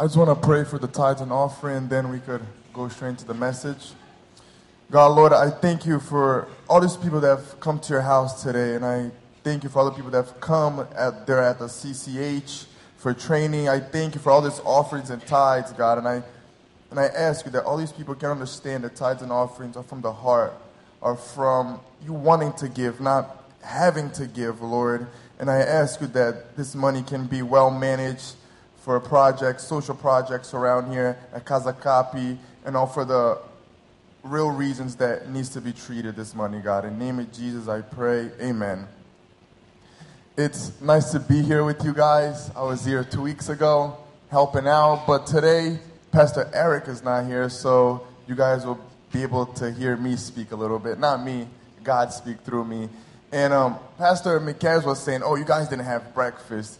I just want to pray for the tithes and offering, then we could go straight into the message. God, Lord, I thank you for all these people that have come to your house today, and I thank you for all the people that have come at, there at the CCH for training. I thank you for all these offerings and tithes, God, and I and I ask you that all these people can understand that tithes and offerings are from the heart, are from you wanting to give, not having to give, Lord. And I ask you that this money can be well managed for projects, social projects around here at Casa Capi, and all for the real reasons that needs to be treated this money, God. In the name of Jesus, I pray. Amen. It's nice to be here with you guys. I was here two weeks ago helping out, but today Pastor Eric is not here, so you guys will be able to hear me speak a little bit. Not me, God speak through me. And um, Pastor Miquel was saying, Oh, you guys didn't have breakfast.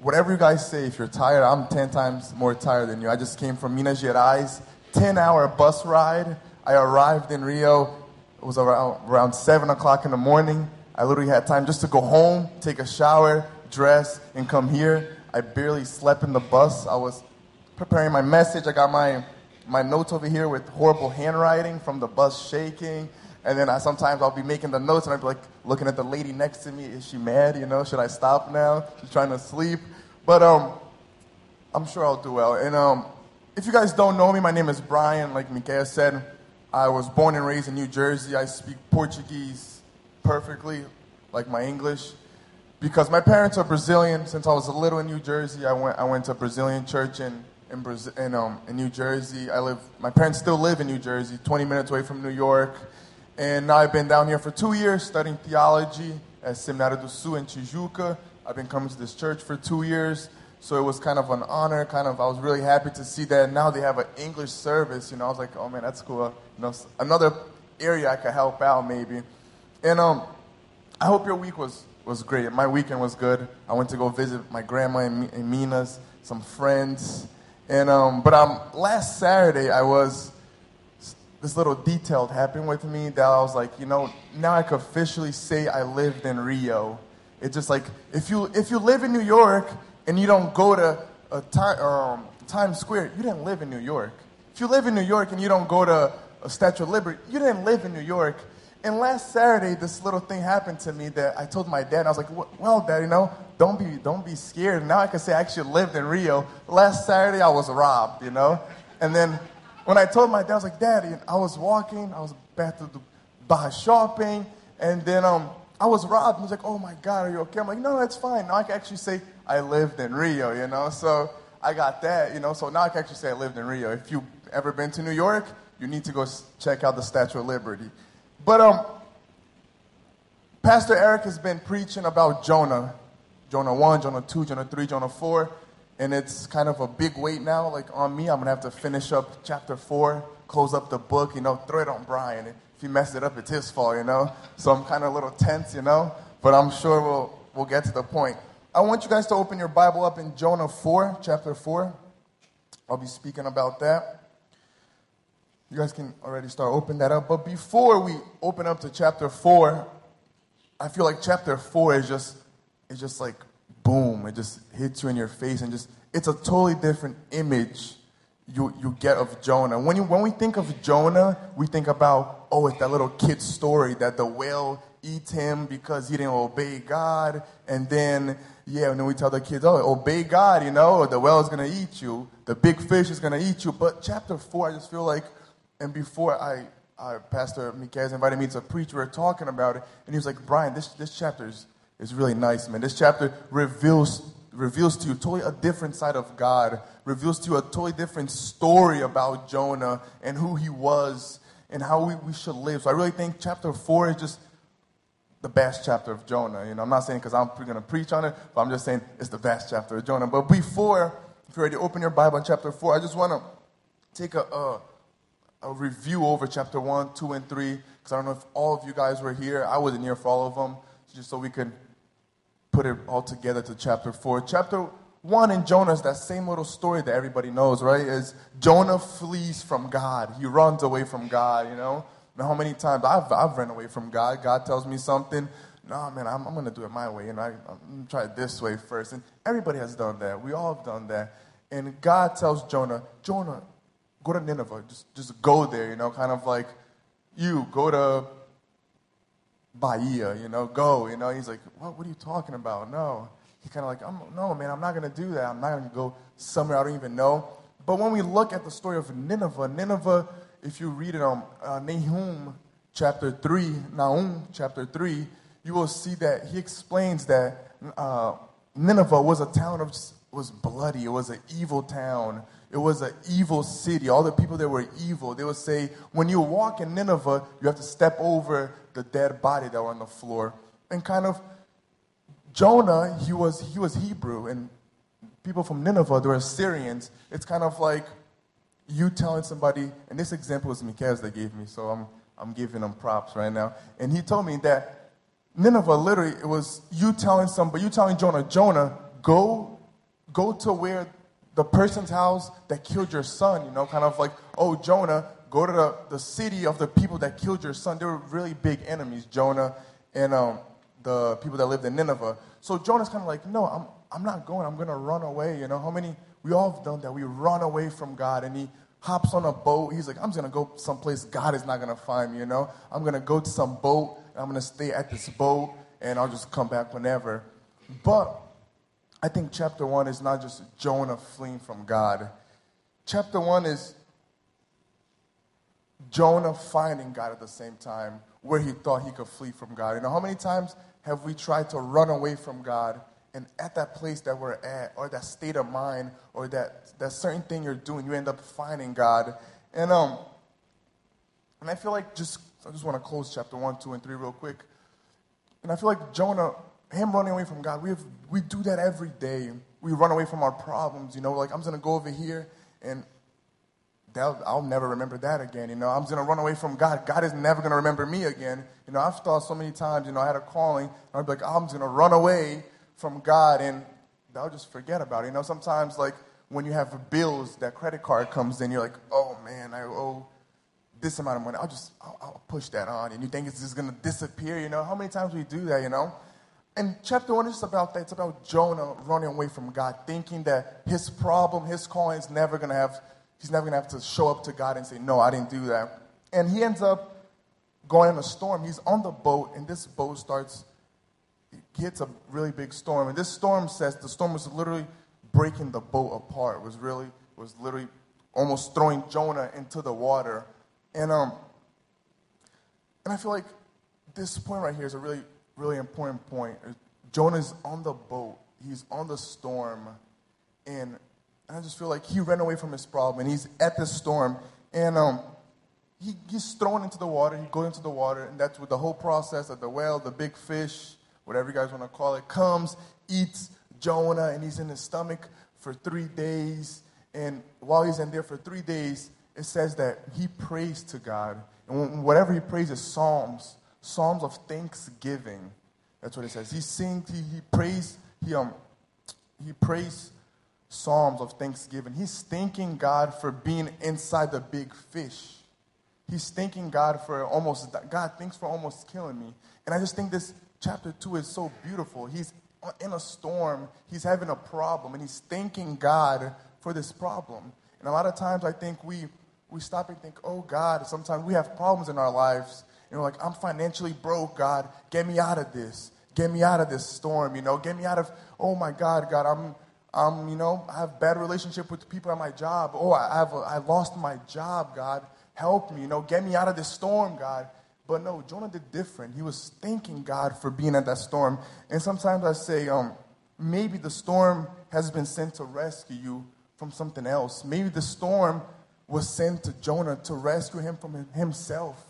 Whatever you guys say, if you're tired, I'm 10 times more tired than you. I just came from Minas Gerais, 10 hour bus ride. I arrived in Rio, it was around, around 7 o'clock in the morning. I literally had time just to go home, take a shower, dress, and come here. I barely slept in the bus. I was preparing my message. I got my, my notes over here with horrible handwriting from the bus shaking. And then I, sometimes I'll be making the notes and I'll be like looking at the lady next to me. Is she mad? You know, should I stop now? She's trying to sleep. But um, I'm sure I'll do well. And um, if you guys don't know me, my name is Brian. Like Miquel said, I was born and raised in New Jersey. I speak Portuguese perfectly, like my English. Because my parents are Brazilian. Since I was a little in New Jersey, I went, I went to a Brazilian church in in, in, um, in New Jersey. I live, my parents still live in New Jersey, 20 minutes away from New York. And now I've been down here for two years studying theology at Seminário do Sul in Tijuca. I've been coming to this church for two years. So it was kind of an honor, kind of, I was really happy to see that now they have an English service. You know, I was like, oh man, that's cool. You know, another area I could help out maybe. And um, I hope your week was, was great. My weekend was good. I went to go visit my grandma in, in Minas, some friends. And um, but um, last Saturday I was this little detail happened with me that I was like, you know, now I could officially say I lived in Rio. It's just like if you if you live in New York and you don't go to a time, um, Times Square, you didn't live in New York. If you live in New York and you don't go to a Statue of Liberty, you didn't live in New York. And last Saturday, this little thing happened to me that I told my dad. I was like, "Well, dad, you know, don't be don't be scared." Now I can say I actually lived in Rio. Last Saturday, I was robbed, you know. And then when I told my dad, I was like, "Daddy," I was walking. I was back to the BarraShopping, and then um, I was robbed. He was like, "Oh my God, are you okay?" I'm like, "No, that's fine." Now I can actually say I lived in Rio, you know. So I got that, you know. So now I can actually say I lived in Rio. If you've ever been to New York, you need to go check out the Statue of Liberty. But um, Pastor Eric has been preaching about Jonah, Jonah 1, Jonah 2, Jonah 3, Jonah 4, and it's kind of a big weight now, like on me. I'm gonna have to finish up chapter 4, close up the book, you know, throw it on Brian. If he messed it up, it's his fault, you know. So I'm kind of a little tense, you know, but I'm sure we'll we'll get to the point. I want you guys to open your Bible up in Jonah 4, chapter 4. I'll be speaking about that. You guys can already start opening that up. But before we open up to chapter 4, I feel like chapter 4 is just, is just like boom. It just hits you in your face and just, it's a totally different image you, you get of Jonah. When, you, when we think of Jonah, we think about, oh, it's that little kid story that the whale eats him because he didn't obey God. And then, yeah, and then we tell the kids, oh, obey God, you know, the whale is going to eat you. The big fish is going to eat you. But chapter 4, I just feel like and before I, uh, Pastor Miquel invited me to preach, we were talking about it, and he was like, Brian, this, this chapter is really nice, man. This chapter reveals, reveals to you totally a different side of God, reveals to you a totally different story about Jonah and who he was and how we, we should live. So I really think chapter 4 is just the best chapter of Jonah. You know, I'm not saying because I'm going to preach on it, but I'm just saying it's the best chapter of Jonah. But before, if you're ready to open your Bible in chapter 4, I just want to take a, a a review over chapter 1, 2, and 3, because I don't know if all of you guys were here. I wasn't here for all of them, just so we could put it all together to chapter 4. Chapter 1 in Jonah is that same little story that everybody knows, right? Is Jonah flees from God. He runs away from God, you know? Now, how many times I've, I've run away from God? God tells me something. No, man, I'm, I'm going to do it my way. And I, I'm going to try it this way first. And everybody has done that. We all have done that. And God tells Jonah, Jonah, go to Nineveh. Just, just go there, you know, kind of like you go to Bahia, you know, go, you know. He's like, what, what are you talking about? No. He kind of like, I'm, no, man, I'm not going to do that. I'm not going to go somewhere I don't even know. But when we look at the story of Nineveh, Nineveh, if you read it on uh, Nahum chapter 3, Nahum chapter 3, you will see that he explains that uh, Nineveh was a town of was bloody. It was an evil town. It was an evil city. All the people there were evil. They would say, when you walk in Nineveh, you have to step over the dead body that were on the floor. And kind of Jonah, he was he was Hebrew, and people from Nineveh, they were Assyrians. It's kind of like you telling somebody, and this example was Mikhail's that gave me, so I'm I'm giving him props right now. And he told me that Nineveh literally it was you telling somebody, you telling Jonah, Jonah, go go to where the person's house that killed your son, you know, kind of like, oh, Jonah, go to the, the city of the people that killed your son. They were really big enemies, Jonah and um, the people that lived in Nineveh. So Jonah's kind of like, no, I'm, I'm not going. I'm going to run away. You know, how many, we all have done that. We run away from God. And he hops on a boat. He's like, I'm just going to go someplace God is not going to find me, you know. I'm going to go to some boat. I'm going to stay at this boat. And I'll just come back whenever. But I think chapter one is not just Jonah fleeing from God. Chapter one is Jonah finding God at the same time where he thought he could flee from God. You know, how many times have we tried to run away from God and at that place that we're at, or that state of mind, or that, that certain thing you're doing, you end up finding God. And um, and I feel like just I just want to close chapter one, two, and three real quick. And I feel like Jonah him running away from God, we, have, we do that every day. We run away from our problems, you know, like I'm going to go over here and I'll never remember that again. You know, I'm going to run away from God. God is never going to remember me again. You know, I've thought so many times, you know, I had a calling. I'd be like, I'm going to run away from God and I'll just forget about it. You know, sometimes like when you have bills, that credit card comes in, you're like, oh man, I owe this amount of money. I'll just, I'll, I'll push that on. And you think it's just going to disappear. You know, how many times we do that, you know? And chapter one is about that. It's about Jonah running away from God, thinking that his problem, his calling is never going to have, he's never going to have to show up to God and say, No, I didn't do that. And he ends up going in a storm. He's on the boat, and this boat starts, he hits a really big storm. And this storm says the storm was literally breaking the boat apart, it was really, was literally almost throwing Jonah into the water. And, um, and I feel like this point right here is a really really important point. Jonah's on the boat, he's on the storm, and I just feel like he ran away from his problem, and he's at the storm, and um, he, he's thrown into the water. He goes into the water, and that's with the whole process of the whale, the big fish, whatever you guys want to call it, comes, eats Jonah, and he's in his stomach for three days. And while he's in there for three days, it says that he prays to God. And whatever he prays is psalms psalms of thanksgiving. That's what it says. He sings, he, he prays, he um he prays psalms of thanksgiving. He's thanking God for being inside the big fish. He's thanking God for almost God thanks for almost killing me. And I just think this chapter two is so beautiful. He's in a storm, he's having a problem, and he's thanking God for this problem. And a lot of times I think we we stop and think, oh God, sometimes we have problems in our lives you know, like, I'm financially broke, God. Get me out of this. Get me out of this storm, you know. Get me out of, oh my God, God, I'm, I'm, you know, I have bad relationship with the people at my job. Oh, I have, a, I lost my job, God. Help me, you know, get me out of this storm, God. But no, Jonah did different. He was thanking God for being at that storm. And sometimes I say, um, maybe the storm has been sent to rescue you from something else. Maybe the storm was sent to Jonah to rescue him from himself.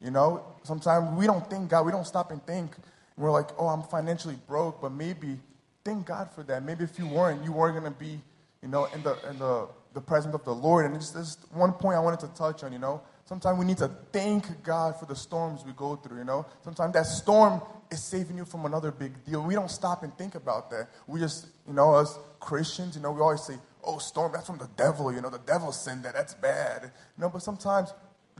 You know, sometimes we don't think God, we don't stop and think. We're like, oh, I'm financially broke, but maybe thank God for that. Maybe if you weren't, you weren't going to be, you know, in the in the the presence of the Lord. And it's just one point I wanted to touch on. You know, sometimes we need to thank God for the storms we go through. You know, sometimes that storm is saving you from another big deal. We don't stop and think about that. We just, you know, as Christians, you know, we always say, oh, storm, that's from the devil. You know, the devil sent that. That's bad. You know, but sometimes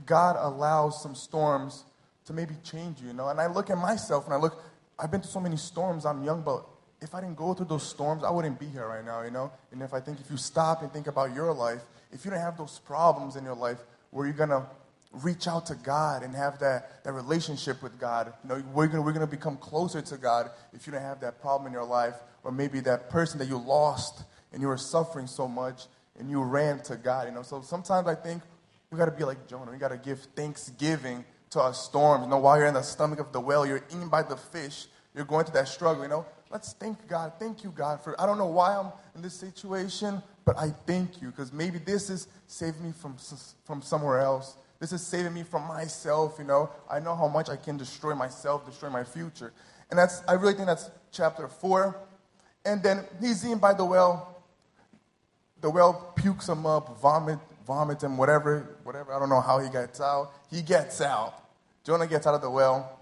God allows some storms to maybe change you, you know. And I look at myself and I look, I've been through so many storms. I'm young, but if I didn't go through those storms, I wouldn't be here right now, you know? And if I think if you stop and think about your life, if you don't have those problems in your life where you're gonna reach out to God and have that, that relationship with God, you know, we're gonna, we're gonna become closer to God if you don't have that problem in your life, or maybe that person that you lost and you were suffering so much and you ran to God, you know? So sometimes I think we gotta be like Jonah, we gotta give thanksgiving to our storms. You know, while you're in the stomach of the whale, you're eaten by the fish, you're going through that struggle, you know? let's thank God. Thank you, God, for I don't know why I'm in this situation, but I thank you because maybe this is saving me from, from somewhere else. This is saving me from myself, you know. I know how much I can destroy myself, destroy my future. And that's, I really think that's chapter four. And then he's eaten by the whale. The whale pukes him up, vomit, vomits him, whatever, whatever. I don't know how he gets out. He gets out. Jonah gets out of the well.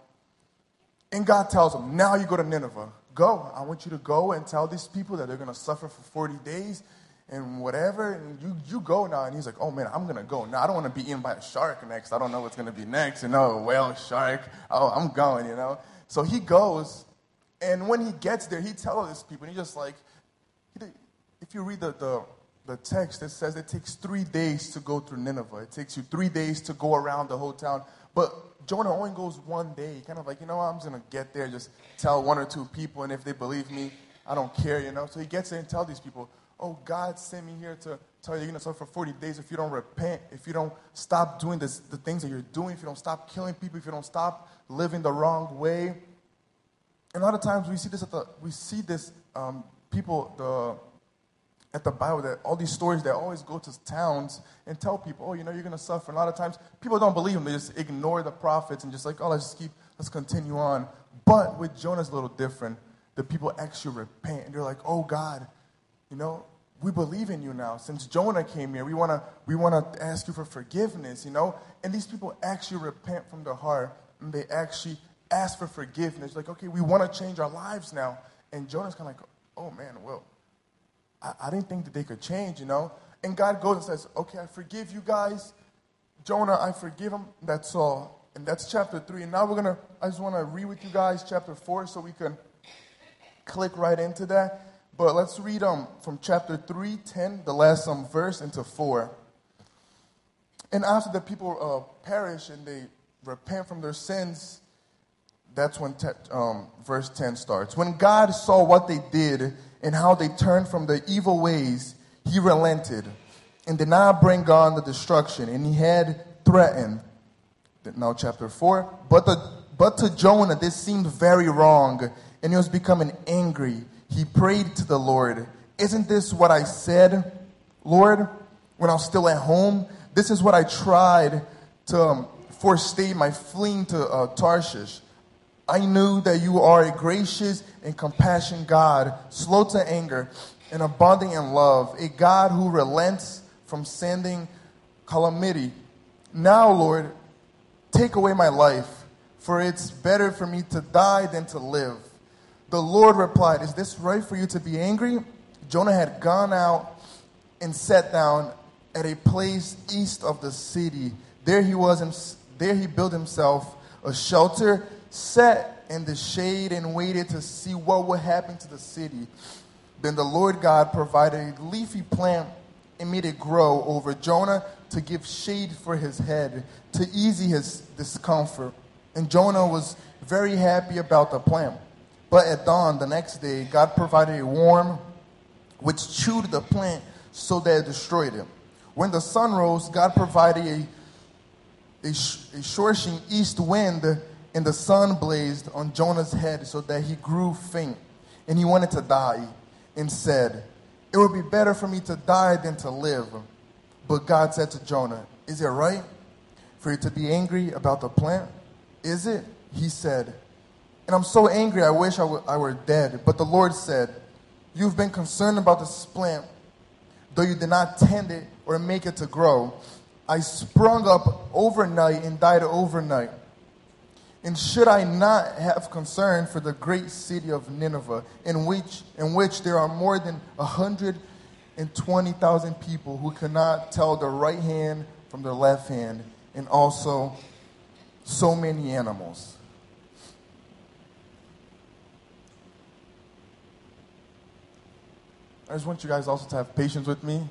And God tells him, now you go to Nineveh go. I want you to go and tell these people that they're going to suffer for 40 days and whatever. And you, you go now. And he's like, oh man, I'm going to go. Now, I don't want to be eaten by a shark next. I don't know what's going to be next. You know, whale, shark. Oh, I'm going, you know. So he goes. And when he gets there, he tells these people, and he's just like, if you read the, the, the text, that says it takes three days to go through Nineveh. It takes you three days to go around the whole town. But Jonah only goes one day. Kind of like, you know, I'm just going to get there, just tell one or two people, and if they believe me, I don't care, you know. So he gets there and tells these people, oh, God sent me here to tell you you're going to suffer for 40 days if you don't repent, if you don't stop doing this, the things that you're doing, if you don't stop killing people, if you don't stop living the wrong way. And a lot of times we see this at the, we see this, um, people, the, at the Bible that all these stories that always go to towns and tell people, oh, you know, you're going to suffer. And a lot of times people don't believe them. They just ignore the prophets and just like, oh, let's just keep, let's continue on. But with Jonah's a little different. The people actually repent and they're like, oh, God, you know, we believe in you now. Since Jonah came here, we want to we want to ask you for forgiveness, you know? And these people actually repent from their heart and they actually ask for forgiveness. Like, okay, we want to change our lives now. And Jonah's kind of like, oh, man, well, I, I didn't think that they could change, you know? And God goes and says, Okay, I forgive you guys. Jonah, I forgive him. That's all. And that's chapter three. And now we're going to, I just want to read with you guys chapter four so we can click right into that. But let's read um, from chapter 3, 10, the last um, verse, into 4. And after the people uh, perish and they repent from their sins, that's when te- um, verse 10 starts. When God saw what they did and how they turned from their evil ways, he relented and did not bring on the destruction. And he had threatened. Now, chapter 4. But, the, but to Jonah, this seemed very wrong, and he was becoming angry. He prayed to the Lord, Isn't this what I said, Lord, when I was still at home? This is what I tried to um, forestay my fleeing to uh, Tarshish. I knew that you are a gracious and compassionate God, slow to anger and abounding in love, a God who relents from sending calamity. Now, Lord, take away my life, for it's better for me to die than to live. The Lord replied, Is this right for you to be angry? Jonah had gone out and sat down at a place east of the city. There he was, there he built himself a shelter sat in the shade and waited to see what would happen to the city. Then the Lord God provided a leafy plant and made it grow over Jonah to give shade for his head, to ease his discomfort. And Jonah was very happy about the plant. But at dawn the next day, God provided a worm which chewed the plant so that it destroyed it. When the sun rose, God provided a, a, a east wind and the sun blazed on Jonah's head so that he grew faint, and he wanted to die, and said, It would be better for me to die than to live. But God said to Jonah, Is it right for you to be angry about the plant? Is it? He said, And I'm so angry, I wish I, w- I were dead. But the Lord said, You've been concerned about this plant, though you did not tend it or make it to grow. I sprung up overnight and died overnight. And should I not have concern for the great city of Nineveh, in which, in which there are more than 120,000 people who cannot tell their right hand from their left hand, and also so many animals? I just want you guys also to have patience with me.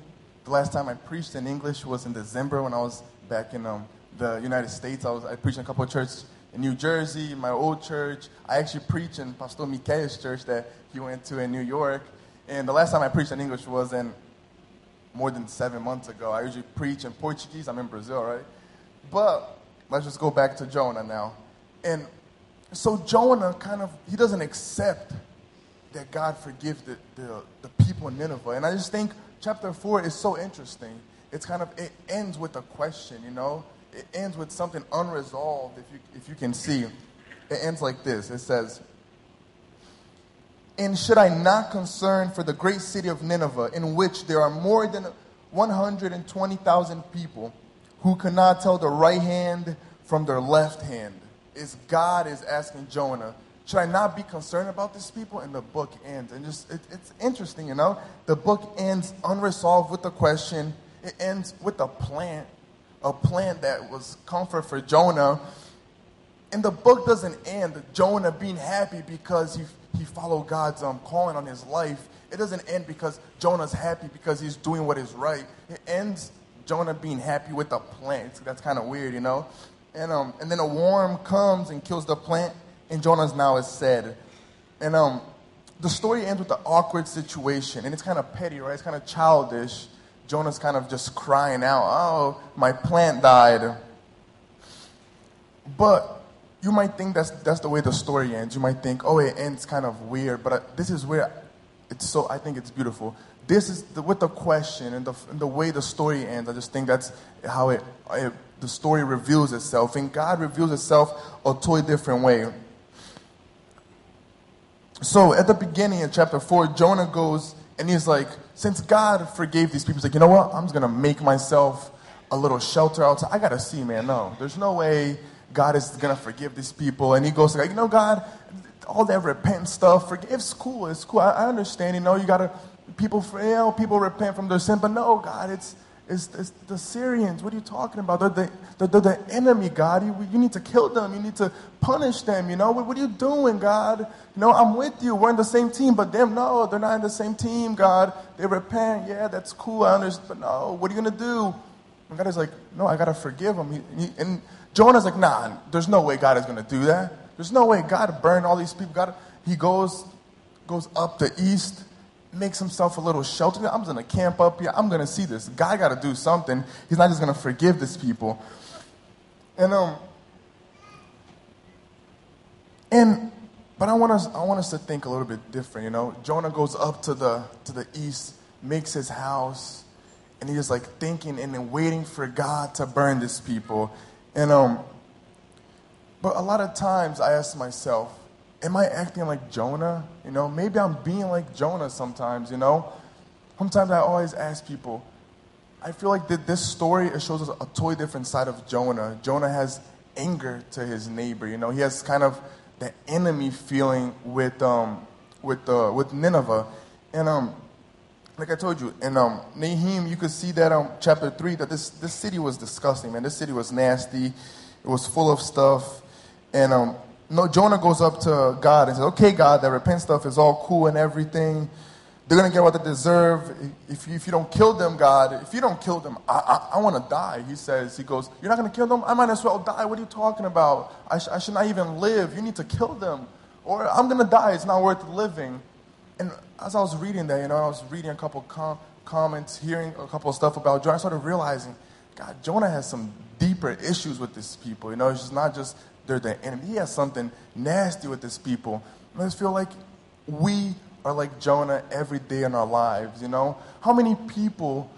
The last time I preached in English was in December when I was back in um, the United States. I was I preached in a couple of churches in New Jersey, my old church. I actually preached in Pastor Mikael's church that he went to in New York. And the last time I preached in English was in more than seven months ago. I usually preach in Portuguese. I'm in Brazil, right? But let's just go back to Jonah now. And so Jonah kind of he doesn't accept that God forgives the, the, the people in Nineveh. And I just think chapter four is so interesting. It's kind of it ends with a question, you know? It ends with something unresolved, if you if you can see. It ends like this. It says, And should I not concern for the great city of Nineveh, in which there are more than 120,000 people who cannot tell the right hand from their left hand? Is God is asking Jonah, should I not be concerned about these people? And the book ends. And just it, it's interesting, you know? The book ends unresolved with the question. It ends with a plan, a plan that was comfort for Jonah. And the book doesn't end Jonah being happy because he, he followed God's um, calling on his life. It doesn't end because Jonah's happy because he's doing what is right. It ends Jonah being happy with the plant. That's kind of weird, you know? And, um, and then a worm comes and kills the plant and Jonah's now is sad. And um, the story ends with an awkward situation, and it's kind of petty, right? It's kind of childish. Jonah's kind of just crying out, "Oh, my plant died." But you might think that's that's the way the story ends. You might think, "Oh, it ends kind of weird," but uh, this is where it's so. I think it's beautiful. This is the, with the question and the, and the way the story ends. I just think that's how it, it the story reveals itself, and God reveals itself a totally different way. So at the beginning in chapter 4, Jonah goes and he's like, since God forgave these people, he's like, you know what? I'm just going to make myself a little shelter outside. I got to see, man. No, there's no way God is going to forgive these people. And he goes, like, you know, God, all that repent stuff, forgive, it's cool. It's cool. I, I understand, you know, you got to, people, you know, people repent from their sin. But no, God, it's, it's, it's, the Syrians. What are you talking about? They're the, they're, they're the enemy, God. You, you, need to kill them. You need to punish them. You know, what, what, are you doing, God? You know, I'm with you. We're in the same team, but them, no, they're not in the same team, God. They repent. Yeah, that's cool. I understand. But no, what are you going to do? And God is like, no, I got to forgive them. He, he, and Jonah's like, nah, there's no way God is going to do that. There's no way God burned all these people. God, he goes, goes up the east makes himself a little shelter. I'm going to camp up here. I'm going to see this. guy got to do something. He's not just going to forgive these people. And um, and but I want us I want us to think a little bit different. You know, Jonah goes up to the to the east, makes his house, and he's like thinking and then waiting for God to burn these people. And um, but a lot of times I ask myself am I acting like Jonah? You know, maybe I'm being like Jonah sometimes, you know? Sometimes I always ask people, I feel like that this story it shows us a totally different side of Jonah. Jonah has anger to his neighbor, you know, he has kind of the enemy feeling with um with uh, with Nineveh. And um like I told you, in um, Nahum, you could see that um, chapter 3 that this, this city was disgusting, man. This city was nasty. It was full of stuff. And um, no, Jonah goes up to God and says, Okay, God, that repent stuff is all cool and everything. They're going to get what they deserve. If you, if you don't kill them, God, if you don't kill them, I, I, I want to die. He says, He goes, You're not going to kill them? I might as well die. What are you talking about? I, sh- I should not even live. You need to kill them. Or I'm going to die. It's not worth living. And as I was reading that, you know, I was reading a couple com- comments, hearing a couple of stuff about Jonah, I started realizing, God, Jonah has some deeper issues with these people. You know, it's just not just they're the enemy. He has something nasty with his people. I just feel like we are like Jonah every day in our lives, you know? How many people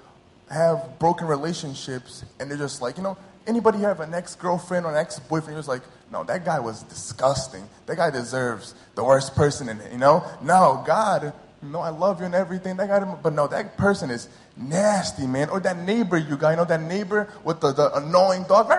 have broken relationships and they're just like, you know, anybody have an ex-girlfriend or an ex-boyfriend who's like, no, that guy was disgusting. That guy deserves the worst person in it, you know? No, God, you know, I love you and everything. That guy, but no, that person is nasty, man. Or that neighbor you got, you know, that neighbor with the, the annoying dog.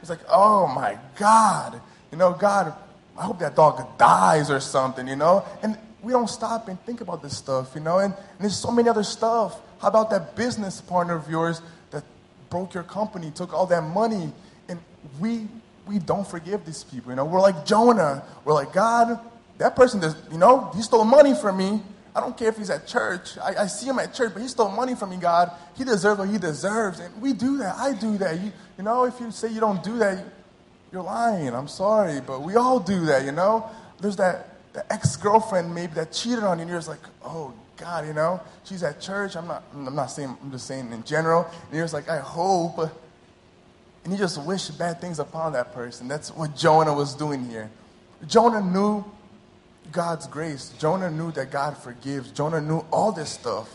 It's like, oh my God. You know, God, I hope that dog dies or something, you know? And we don't stop and think about this stuff, you know? And, and there's so many other stuff. How about that business partner of yours that broke your company, took all that money, and we we don't forgive these people, you know? We're like Jonah. We're like, God, that person does, you know, he stole money from me. I don't care if he's at church. I, I see him at church, but he stole money from me, God. He deserves what he deserves. And we do that. I do that. You, you know, if you say you don't do that, you're lying. I'm sorry, but we all do that, you know? There's that, that ex girlfriend maybe that cheated on you, and you're just like, oh, God, you know? She's at church. I'm not, I'm not saying, I'm just saying in general. And you're just like, I hope. And you just wish bad things upon that person. That's what Jonah was doing here. Jonah knew God's grace. Jonah knew that God forgives. Jonah knew all this stuff.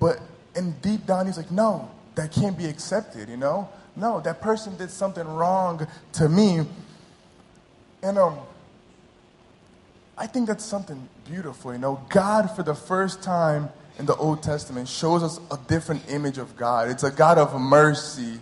But in deep down, he's like, no, that can't be accepted, you know? No, that person did something wrong to me. And um, I think that's something beautiful, you know? God, for the first time in the Old Testament, shows us a different image of God. It's a God of mercy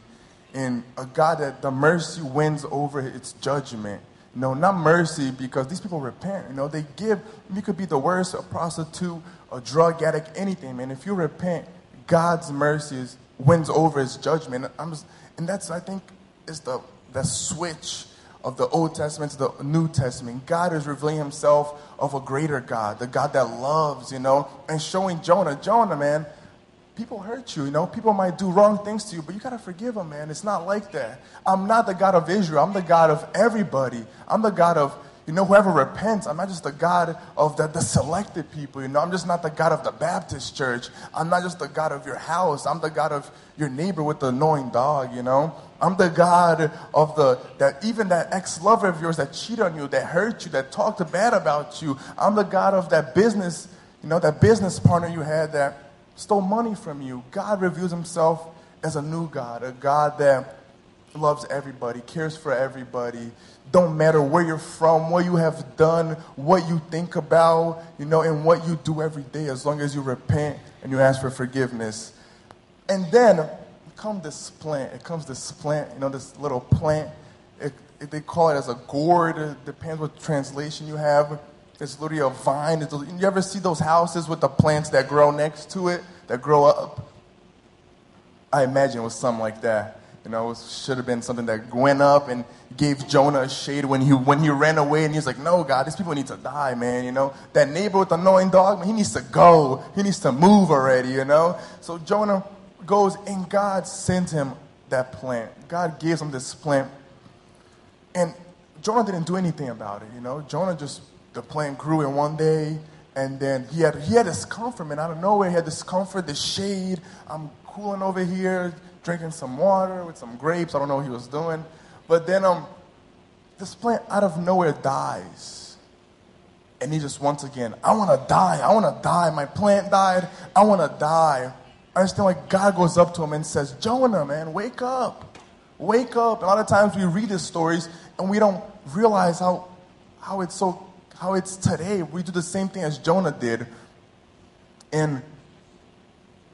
and a God that the mercy wins over its judgment. No, not mercy because these people repent. You know, they give. You could be the worst, a prostitute, a drug addict, anything, man. If you repent, God's mercy wins over His judgment. Just, and that's I think is the the switch of the Old Testament to the New Testament. God is revealing Himself of a greater God, the God that loves, you know, and showing Jonah, Jonah, man people hurt you, you know. People might do wrong things to you, but you got to forgive them, man. It's not like that. I'm not the God of Israel. I'm the God of everybody. I'm the God of, you know, whoever repents. I'm not just the God of the, the selected people, you know. I'm just not the God of the Baptist church. I'm not just the God of your house. I'm the God of your neighbor with the annoying dog, you know. I'm the God of the, that even that ex-lover of yours that cheated on you, that hurt you, that talked bad about you. I'm the God of that business, you know, that business partner you had that stole money from you. God reveals himself as a new God, a God that loves everybody, cares for everybody. Don't matter where you're from, what you have done, what you think about, you know, and what you do every day, as long as you repent and you ask for forgiveness. And then come this plant. It comes this plant, you know, this little plant. It, it, they call it as a gourd. It depends what translation you have. It's literally a vine. It's, you ever see those houses with the plants that grow next to it, that grow up? I imagine it was something like that. You know, it should have been something that went up and gave Jonah a shade when he when he ran away and he was like, "No, God, these people need to die, man." You know, that neighbor with the annoying dog, he needs to go. He needs to move already. You know, so Jonah goes and God sends him that plant. God gives him this plant, and Jonah didn't do anything about it. You know, Jonah just the plant grew in one day, and then he had he had this comfort, man, out of nowhere. He had this comfort, this shade. I'm cooling over here, drinking some water with some grapes. I don't know what he was doing, but then um, this plant out of nowhere dies, and he just once again, I want to die. I want to die. My plant died. I want to die. I understand like God goes up to him and says, Jonah, man, wake up. Wake up. A lot of times we read these stories and we don't realize how, how it's so how it's today. We do the same thing as Jonah did. And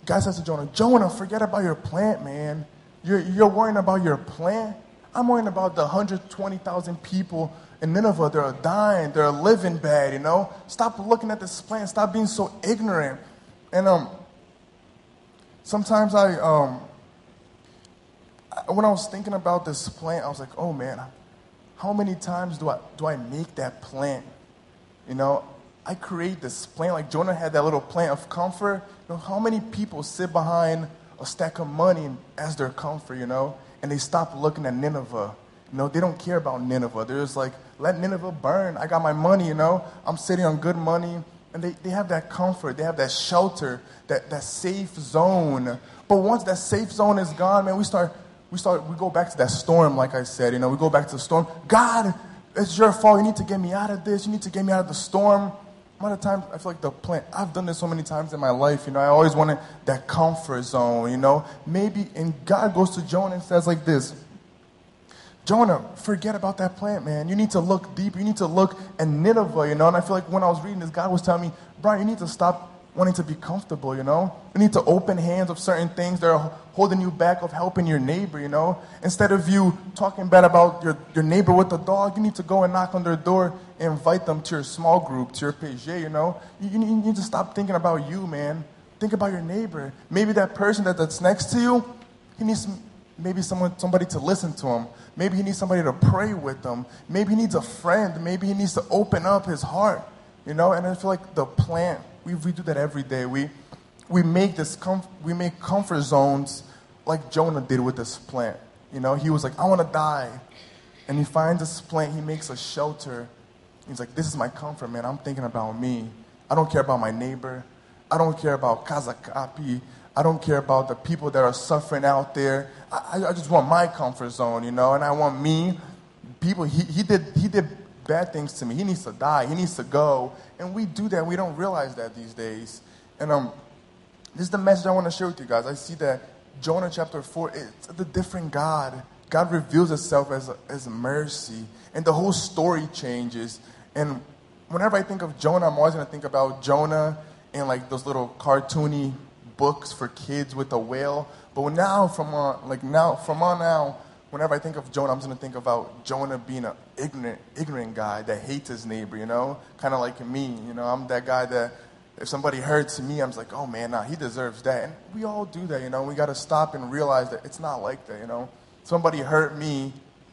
God says to Jonah, Jonah, forget about your plant, man. You're, you're worrying about your plant. I'm worrying about the 120,000 people in Nineveh. They're dying. They're living bad, you know? Stop looking at this plant. Stop being so ignorant. And um, sometimes I, um, when I was thinking about this plant, I was like, oh man, how many times do I, do I make that plant you know, I create this plan. like Jonah had that little plan of comfort. You know, how many people sit behind a stack of money as their comfort, you know, and they stop looking at Nineveh. You know, they don't care about Nineveh. They're just like, let Nineveh burn. I got my money, you know. I'm sitting on good money. And they, they have that comfort. They have that shelter, that, that safe zone. But once that safe zone is gone, man, we start, we start, we go back to that storm, like I said, you know, we go back to the storm. God, it's your fault. You need to get me out of this. You need to get me out of the storm. A lot of times, I feel like the plant, I've done this so many times in my life. You know, I always wanted that comfort zone, you know. Maybe, and God goes to Jonah and says like this Jonah, forget about that plant, man. You need to look deep. You need to look at Nineveh, you know. And I feel like when I was reading this, God was telling me, Brian, you need to stop wanting to be comfortable, you know? You need to open hands of certain things that are holding you back of helping your neighbor, you know? Instead of you talking bad about your, your neighbor with the dog, you need to go and knock on their door and invite them to your small group, to your PG, you know? You, you, need to stop thinking about you, man. Think about your neighbor. Maybe that person that, that's next to you, he needs maybe someone, somebody to listen to him. Maybe he needs somebody to pray with him. Maybe he needs a friend. Maybe he needs to open up his heart, you know? And I feel like the plant we, we do that every day. We, we, make this comf- we make comfort zones like Jonah did with this plant. You know, he was like, I want to die. And he finds this plant, he makes a shelter. He's like, This is my comfort, man. I'm thinking about me. I don't care about my neighbor. I don't care about Casa Capi. I don't care about the people that are suffering out there. I, I just want my comfort zone, you know, and I want me. People, he, he, did, he did bad things to me. He needs to die. He needs to go. And we do that. We don't realize that these days. And um, this is the message I want to share with you guys. I see that Jonah chapter 4, it's the different God. God reveals itself as, as mercy. And the whole story changes. And whenever I think of Jonah, I'm always going to think about Jonah and like those little cartoony books for kids with a whale. But now, from on, like now, from on now, whenever I think of Jonah, I'm just gonna think about Jonah being an ignorant, ignorant guy that hates his neighbor. You know, kind of like me. You know, I'm that guy that if somebody hurts me, I'm like, oh man, nah, he deserves that. And we all do that. You know, we gotta stop and realize that it's not like that. You know, somebody hurt me.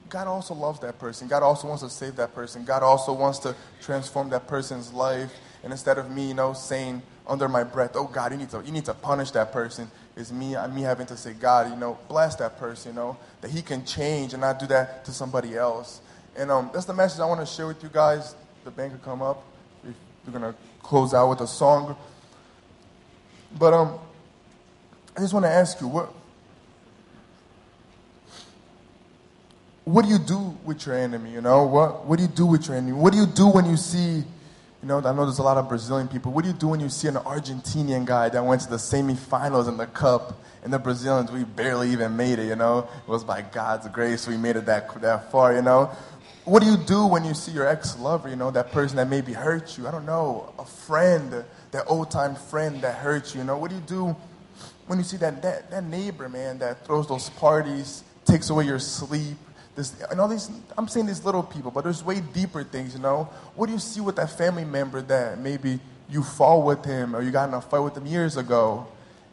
God also loves that person. God also wants to save that person. God also wants to transform that person's life. And instead of me, you know, saying under my breath, oh God, you need to, you need to punish that person, is me, I me having to say, God, you know, bless that person, you know, that he can change and not do that to somebody else. And um, that's the message I want to share with you guys. The could come up. Going to close out with a song. But um, I just want to ask you, what, what do you do with your enemy? You know, what, what do you do with your enemy? What do you do when you see you know, I know there's a lot of Brazilian people. What do you do when you see an Argentinian guy that went to the semifinals in the cup, and the Brazilians, we barely even made it, you know? It was by God's grace we made it that, that far, you know? What do you do when you see your ex lover, you know, that person that maybe hurt you? I don't know, a friend, that old time friend that hurt you, you know? What do you do when you see that, that, that neighbor, man, that throws those parties, takes away your sleep, this, and all these, I'm saying these little people, but there's way deeper things, you know? What do you see with that family member that maybe you fall with him or you got in a fight with him years ago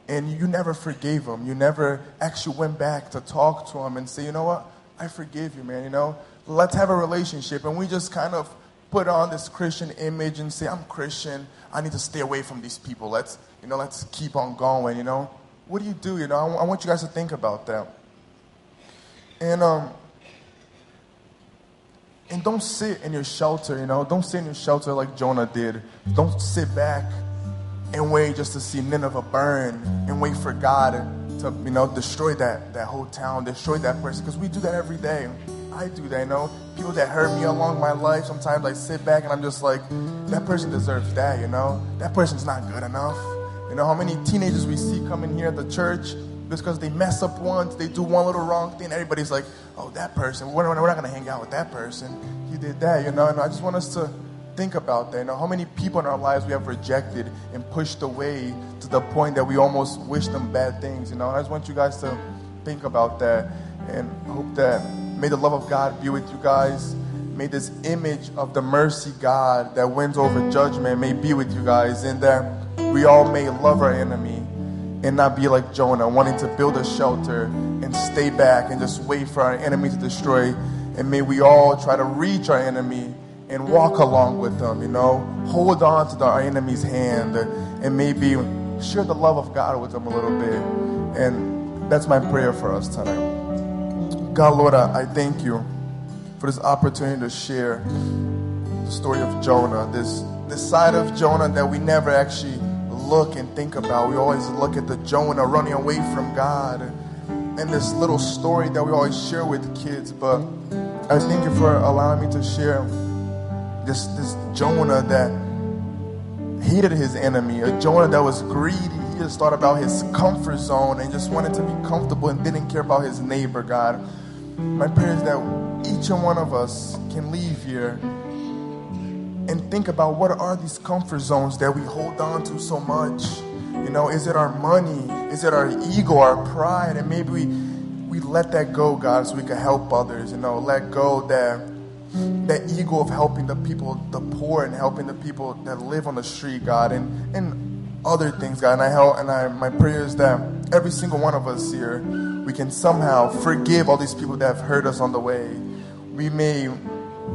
and you never forgave him? You never actually went back to talk to him and say, you know what? I forgive you, man, you know? Let's have a relationship. And we just kind of put on this Christian image and say, I'm Christian. I need to stay away from these people. Let's, you know, let's keep on going, you know? What do you do, you know? I, I want you guys to think about that. And, um, and don't sit in your shelter, you know. Don't sit in your shelter like Jonah did. Don't sit back and wait just to see Nineveh burn and wait for God to, you know, destroy that, that whole town, destroy that person. Because we do that every day. I do that, you know. People that hurt me along my life, sometimes I sit back and I'm just like, that person deserves that, you know. That person's not good enough. You know how many teenagers we see coming here at the church just because they mess up once, they do one little wrong thing, everybody's like, oh, that person, we're, we're not going to hang out with that person. He did that, you know. And I just want us to think about that. You know, how many people in our lives we have rejected and pushed away to the point that we almost wish them bad things, you know. I just want you guys to think about that and hope that may the love of God be with you guys. May this image of the mercy God that wins over judgment may be with you guys, and that we all may love our enemy and not be like Jonah, wanting to build a shelter and stay back and just wait for our enemy to destroy. And may we all try to reach our enemy and walk along with them, you know, hold on to the, our enemy's hand and maybe share the love of God with them a little bit. And that's my prayer for us tonight. God, Lord, I, I thank you for this opportunity to share the story of Jonah, this, this side of Jonah that we never actually look and think about. We always look at the Jonah running away from God and this little story that we always share with kids. But I thank you for allowing me to share this, this Jonah that hated his enemy, a Jonah that was greedy. He just thought about his comfort zone and just wanted to be comfortable and didn't care about his neighbor, God. My prayer is that each and one of us can leave here and think about what are these comfort zones that we hold on to so much. You know, is it our money? Is it our ego, our pride? And maybe we we let that go, God, so we can help others. You know, let go that that ego of helping the people, the poor, and helping the people that live on the street, God, and and other things, God. And I help, and I my prayer is that every single one of us here, we can somehow forgive all these people that have hurt us on the way. We may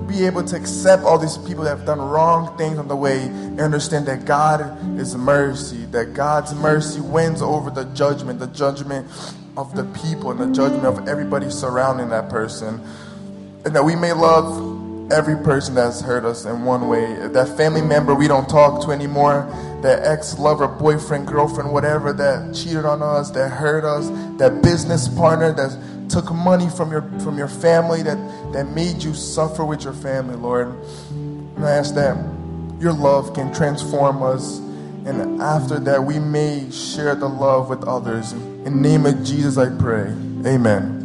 be able to accept all these people that have done wrong things on the way and understand that God is mercy, that God's mercy wins over the judgment, the judgment of the people and the judgment of everybody surrounding that person. And that we may love every person that's hurt us in one way. That family member we don't talk to anymore, that ex lover, boyfriend, girlfriend, whatever that cheated on us, that hurt us, that business partner that took money from your from your family that that made you suffer with your family, Lord. And I ask that your love can transform us and after that we may share the love with others. In the name of Jesus I pray. Amen.